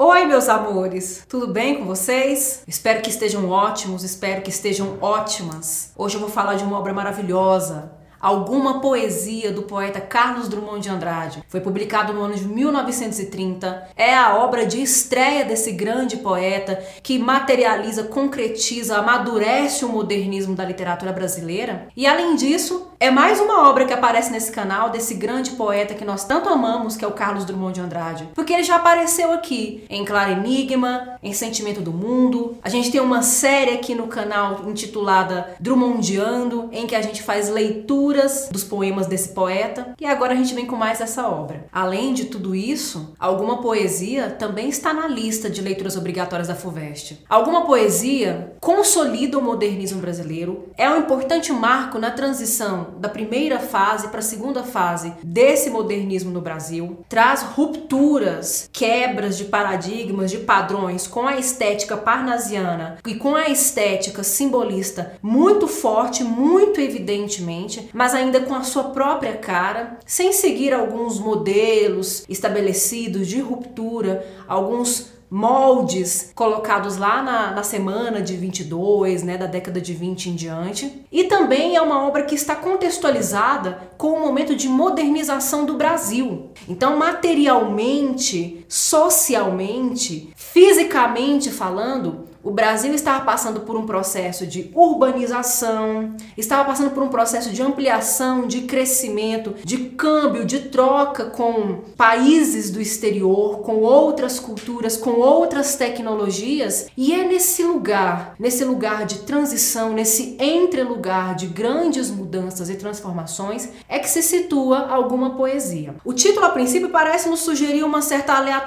Oi, meus amores! Tudo bem com vocês? Espero que estejam ótimos, espero que estejam ótimas. Hoje eu vou falar de uma obra maravilhosa, Alguma Poesia do poeta Carlos Drummond de Andrade. Foi publicado no ano de 1930. É a obra de estreia desse grande poeta que materializa, concretiza, amadurece o modernismo da literatura brasileira. E além disso, é mais uma obra que aparece nesse canal desse grande poeta que nós tanto amamos, que é o Carlos Drummond de Andrade. Porque ele já apareceu aqui em Claro Enigma, em Sentimento do Mundo. A gente tem uma série aqui no canal intitulada Drummondiando, em que a gente faz leitura dos poemas desse poeta e agora a gente vem com mais essa obra. Além de tudo isso, alguma poesia também está na lista de leituras obrigatórias da FUVEST. Alguma poesia consolida o modernismo brasileiro, é um importante marco na transição da primeira fase para a segunda fase desse modernismo no Brasil, traz rupturas, quebras de paradigmas, de padrões com a estética parnasiana e com a estética simbolista muito forte, muito evidentemente, mas ainda com a sua própria cara, sem seguir alguns modelos estabelecidos de ruptura, alguns moldes colocados lá na, na, semana de 22, né, da década de 20 em diante. E também é uma obra que está contextualizada com o momento de modernização do Brasil. Então, materialmente, socialmente, fisicamente falando, o Brasil estava passando por um processo de urbanização, estava passando por um processo de ampliação, de crescimento, de câmbio, de troca com países do exterior, com outras culturas, com outras tecnologias, e é nesse lugar, nesse lugar de transição, nesse entrelugar de grandes mudanças e transformações, é que se situa alguma poesia. O título a princípio parece nos sugerir uma certa aleatoriedade,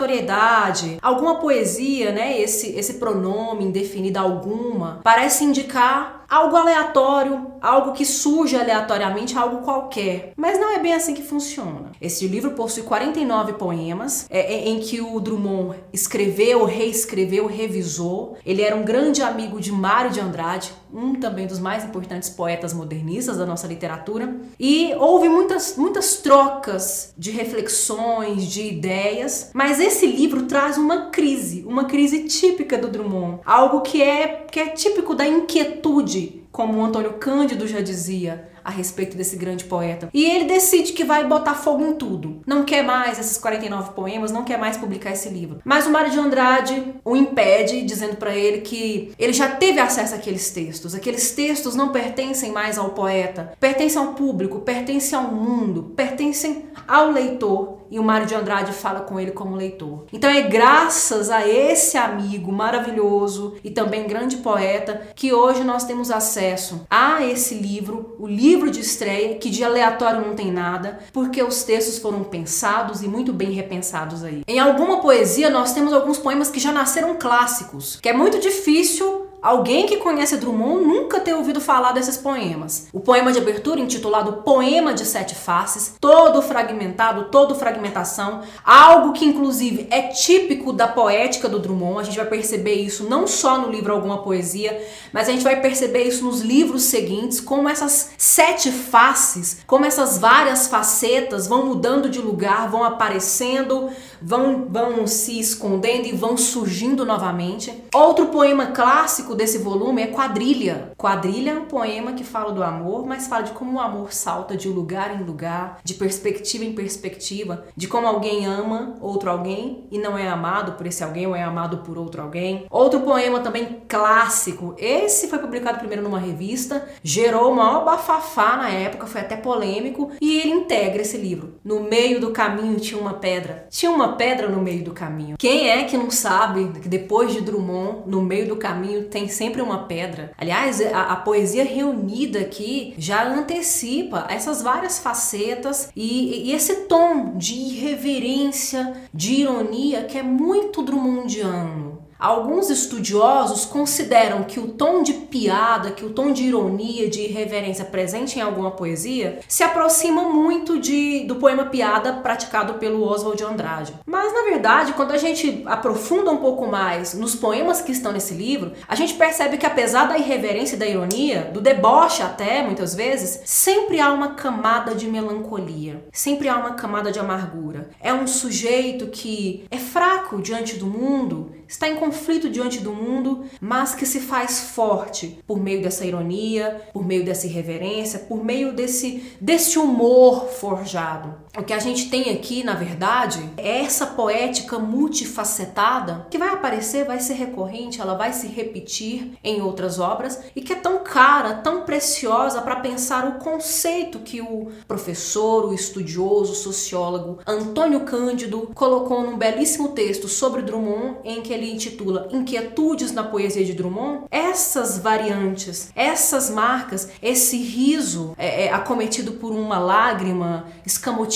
alguma poesia, né, esse esse pronome indefinida alguma, parece indicar algo aleatório, algo que surge aleatoriamente, algo qualquer. Mas não é bem assim que funciona. Esse livro possui 49 poemas é, é, em que o Drummond escreveu, reescreveu, revisou. Ele era um grande amigo de Mário de Andrade, um também dos mais importantes poetas modernistas da nossa literatura. E houve muitas, muitas trocas de reflexões, de ideias, mas esse livro traz uma crise, uma crise típica do Drummond, algo que é, que é típico da inquietude como Antônio Cândido já dizia a respeito desse grande poeta. E ele decide que vai botar fogo em tudo. Não quer mais esses 49 poemas, não quer mais publicar esse livro. Mas o Mário de Andrade o impede, dizendo para ele que ele já teve acesso àqueles textos. Aqueles textos não pertencem mais ao poeta, pertencem ao público, pertencem ao mundo, pertencem ao leitor e o Mário de Andrade fala com ele como leitor. Então é graças a esse amigo maravilhoso e também grande poeta que hoje nós temos acesso a esse livro, o livro de estreia, que de aleatório não tem nada, porque os textos foram pensados e muito bem repensados aí. Em alguma poesia nós temos alguns poemas que já nasceram clássicos, que é muito difícil Alguém que conhece Drummond nunca ter ouvido falar desses poemas. O poema de abertura, intitulado Poema de Sete Faces, todo fragmentado, todo fragmentação, algo que inclusive é típico da poética do Drummond. A gente vai perceber isso não só no livro Alguma Poesia, mas a gente vai perceber isso nos livros seguintes, como essas sete faces, como essas várias facetas vão mudando de lugar, vão aparecendo, vão, vão se escondendo e vão surgindo novamente. Outro poema clássico desse volume é Quadrilha. Quadrilha é um poema que fala do amor, mas fala de como o amor salta de lugar em lugar, de perspectiva em perspectiva, de como alguém ama outro alguém e não é amado por esse alguém ou é amado por outro alguém. Outro poema também clássico, esse foi publicado primeiro numa revista, gerou maior bafafá na época, foi até polêmico, e ele integra esse livro. No meio do caminho tinha uma pedra. Tinha uma pedra no meio do caminho. Quem é que não sabe que depois de Drummond, no meio do caminho tem tem sempre uma pedra. Aliás, a, a poesia reunida aqui já antecipa essas várias facetas e, e esse tom de irreverência, de ironia que é muito drummondiano. Alguns estudiosos consideram que o tom de piada, que o tom de ironia, de irreverência presente em alguma poesia se aproxima muito de, do poema piada praticado pelo Oswald de Andrade. Mas na verdade, quando a gente aprofunda um pouco mais nos poemas que estão nesse livro, a gente percebe que apesar da irreverência e da ironia, do deboche até muitas vezes, sempre há uma camada de melancolia, sempre há uma camada de amargura. É um sujeito que é fraco diante do mundo, está em conflito diante do mundo, mas que se faz forte por meio dessa ironia, por meio dessa irreverência, por meio desse, desse humor forjado. O que a gente tem aqui, na verdade, é essa poética multifacetada que vai aparecer, vai ser recorrente, ela vai se repetir em outras obras e que é tão cara, tão preciosa para pensar o conceito que o professor, o estudioso, o sociólogo Antônio Cândido colocou num belíssimo texto sobre Drummond em que ele intitula Inquietudes na Poesia de Drummond, essas variantes, essas marcas, esse riso é, é, acometido por uma lágrima,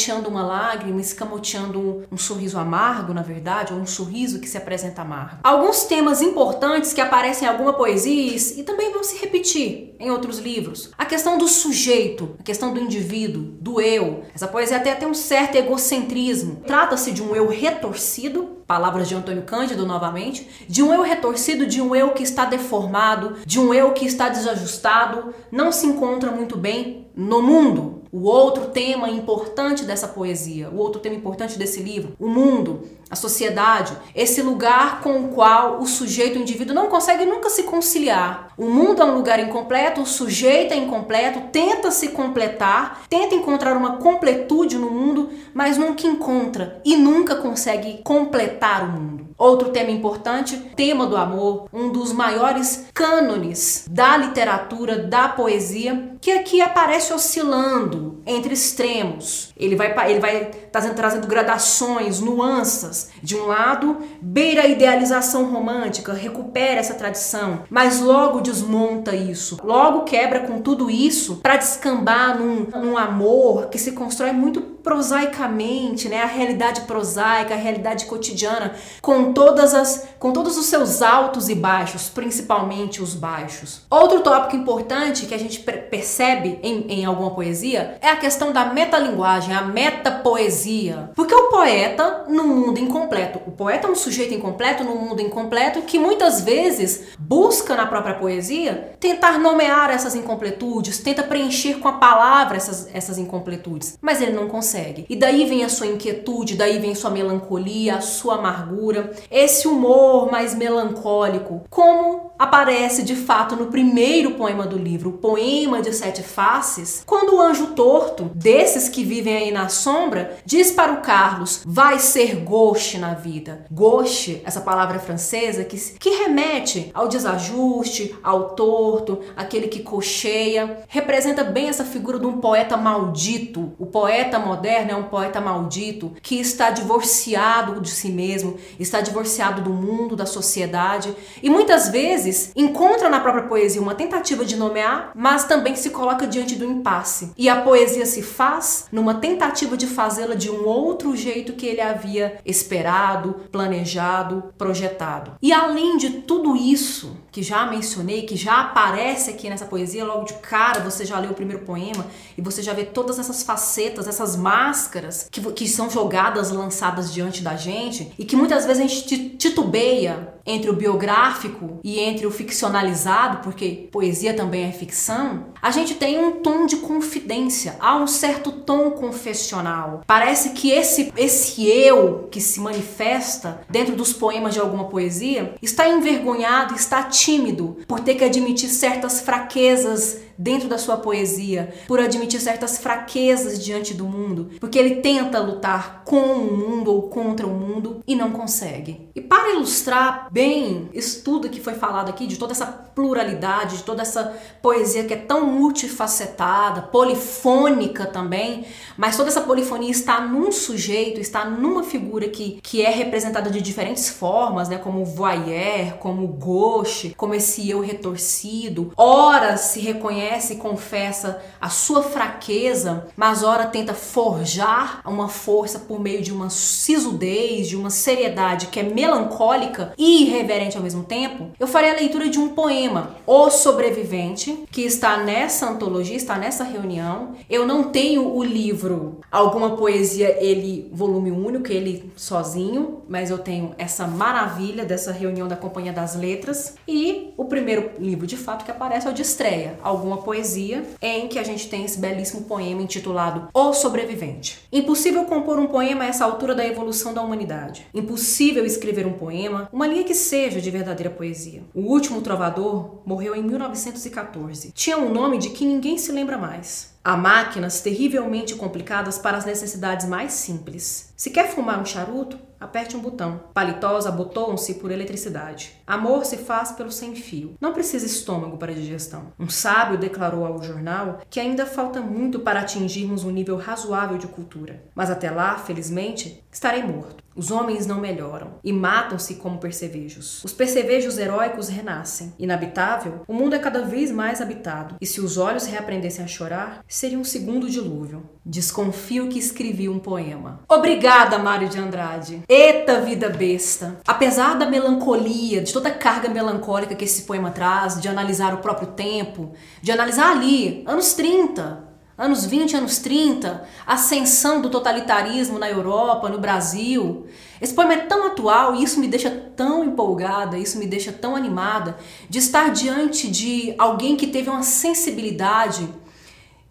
escamoteando uma lágrima, escamoteando um, um sorriso amargo, na verdade, ou um sorriso que se apresenta amargo. Alguns temas importantes que aparecem em alguma poesia e também vão se repetir em outros livros. A questão do sujeito, a questão do indivíduo, do eu. Essa poesia até tem um certo egocentrismo. Trata-se de um eu retorcido, palavras de Antônio Cândido novamente, de um eu retorcido, de um eu que está deformado, de um eu que está desajustado, não se encontra muito bem no mundo. O outro tema importante dessa poesia, o outro tema importante desse livro, o mundo, a sociedade, esse lugar com o qual o sujeito, o indivíduo não consegue nunca se conciliar. O mundo é um lugar incompleto, o sujeito é incompleto, tenta se completar, tenta encontrar uma completude no mundo, mas nunca encontra e nunca consegue completar o mundo. Outro tema importante, tema do amor, um dos maiores cânones da literatura, da poesia, que aqui aparece oscilando entre extremos. Ele vai ele vai trazendo, trazendo gradações, nuances. De um lado, beira a idealização romântica, recupera essa tradição, mas logo desmonta isso. Logo quebra com tudo isso para descambar num, num amor que se constrói muito prosaicamente, né, a realidade prosaica, a realidade cotidiana, com todas as com todos os seus altos e baixos, principalmente os baixos. Outro tópico importante que a gente percebe em, em alguma poesia é a questão da metalinguagem, a metapoesia. Porque o poeta, no mundo incompleto, o poeta é um sujeito incompleto no mundo incompleto que muitas vezes busca na própria poesia tentar nomear essas incompletudes, tenta preencher com a palavra essas, essas incompletudes, mas ele não consegue consegue. E daí vem a sua inquietude, daí vem sua melancolia, a sua amargura, esse humor mais melancólico, como aparece de fato no primeiro poema do livro, o Poema de Sete Faces, quando o anjo torto, desses que vivem aí na sombra, diz para o Carlos: vai ser gauche na vida. Gauche, essa palavra francesa que, que remete ao desajuste, ao torto, aquele que cocheia, representa bem essa figura de um poeta maldito, o poeta moderno moderno é um poeta maldito que está divorciado de si mesmo, está divorciado do mundo, da sociedade e muitas vezes encontra na própria poesia uma tentativa de nomear, mas também se coloca diante do impasse. E a poesia se faz numa tentativa de fazê-la de um outro jeito que ele havia esperado, planejado, projetado. E além de tudo isso que já mencionei, que já aparece aqui nessa poesia, logo de cara você já leu o primeiro poema e você já vê todas essas facetas, essas marcas máscaras que, que são jogadas, lançadas diante da gente e que muitas vezes a gente titubeia entre o biográfico e entre o ficcionalizado, porque poesia também é ficção, a gente tem um tom de confidência, há um certo tom confessional. Parece que esse esse eu que se manifesta dentro dos poemas de alguma poesia está envergonhado, está tímido por ter que admitir certas fraquezas dentro da sua poesia, por admitir certas fraquezas diante do mundo, porque ele tenta lutar com o mundo ou contra o mundo e não consegue. E para ilustrar bem isso tudo que foi falado aqui, de toda essa pluralidade, de toda essa poesia que é tão multifacetada, polifônica também, mas toda essa polifonia está num sujeito, está numa figura que, que é representada de diferentes formas, né, como o voyeur, como o gauche, como esse eu retorcido. Ora se reconhece e confessa a sua fraqueza, mas ora tenta forjar uma força por meio de uma sisudez, de uma seriedade que é melancólica e irreverente ao mesmo tempo, eu farei a leitura de um poema, O Sobrevivente, que está nessa antologia, está nessa reunião. Eu não tenho o livro Alguma Poesia, ele volume único, ele sozinho, mas eu tenho essa maravilha dessa reunião da Companhia das Letras. E o primeiro livro de fato que aparece é o de estreia, Alguma Poesia, em que a gente tem esse belíssimo poema intitulado O Sobrevivente. Impossível compor um poema a essa altura da evolução da humanidade. Impossível escrever um poema, uma linha que seja de verdadeira poesia. O último trovador morreu em 1914. Tinha um nome de que ninguém se lembra mais. Há máquinas terrivelmente complicadas para as necessidades mais simples. Se quer fumar um charuto, aperte um botão. Paletós abotoam-se por eletricidade. Amor se faz pelo sem fio. Não precisa estômago para digestão. Um sábio declarou ao jornal que ainda falta muito para atingirmos um nível razoável de cultura. Mas até lá, felizmente, estarei morto. Os homens não melhoram e matam-se como percevejos. Os percevejos heróicos renascem. Inabitável, o mundo é cada vez mais habitado, e se os olhos reaprendessem a chorar, seria um segundo dilúvio. Desconfio que escrevi um poema. Obrigada, Mário de Andrade. Eita vida besta. Apesar da melancolia, de toda a carga melancólica que esse poema traz, de analisar o próprio tempo, de analisar ali, anos 30, anos 20, anos 30, ascensão do totalitarismo na Europa, no Brasil. Esse poema é tão atual e isso me deixa tão empolgada, isso me deixa tão animada de estar diante de alguém que teve uma sensibilidade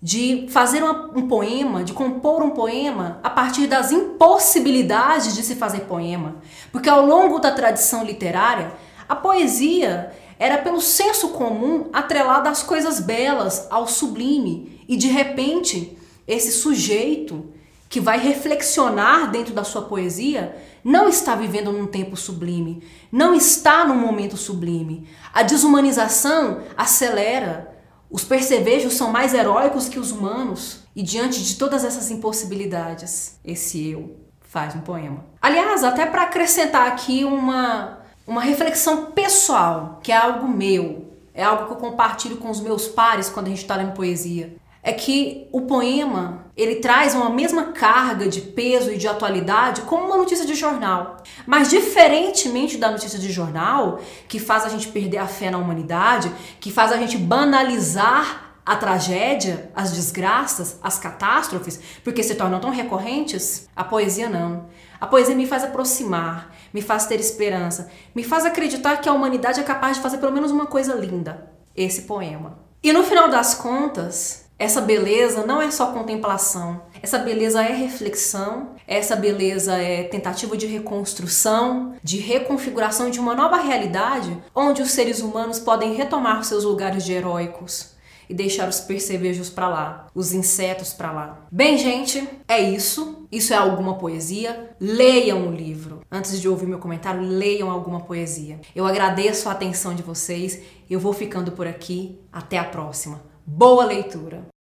de fazer uma, um poema, de compor um poema a partir das impossibilidades de se fazer poema. Porque ao longo da tradição literária, a poesia era pelo senso comum atrelada às coisas belas, ao sublime. E de repente, esse sujeito que vai reflexionar dentro da sua poesia não está vivendo num tempo sublime, não está num momento sublime. A desumanização acelera os percevejos são mais heróicos que os humanos, e diante de todas essas impossibilidades, esse eu faz um poema. Aliás, até para acrescentar aqui uma, uma reflexão pessoal, que é algo meu, é algo que eu compartilho com os meus pares quando a gente está lendo poesia é que o poema ele traz uma mesma carga de peso e de atualidade como uma notícia de jornal. Mas diferentemente da notícia de jornal, que faz a gente perder a fé na humanidade, que faz a gente banalizar a tragédia, as desgraças, as catástrofes, porque se tornam tão recorrentes, a poesia não. A poesia me faz aproximar, me faz ter esperança, me faz acreditar que a humanidade é capaz de fazer pelo menos uma coisa linda. Esse poema. E no final das contas, essa beleza não é só contemplação, essa beleza é reflexão, essa beleza é tentativa de reconstrução, de reconfiguração de uma nova realidade onde os seres humanos podem retomar seus lugares de heróicos e deixar os percevejos para lá, os insetos para lá. Bem, gente, é isso. Isso é alguma poesia. Leiam o livro. Antes de ouvir meu comentário, leiam alguma poesia. Eu agradeço a atenção de vocês. Eu vou ficando por aqui. Até a próxima. Boa leitura!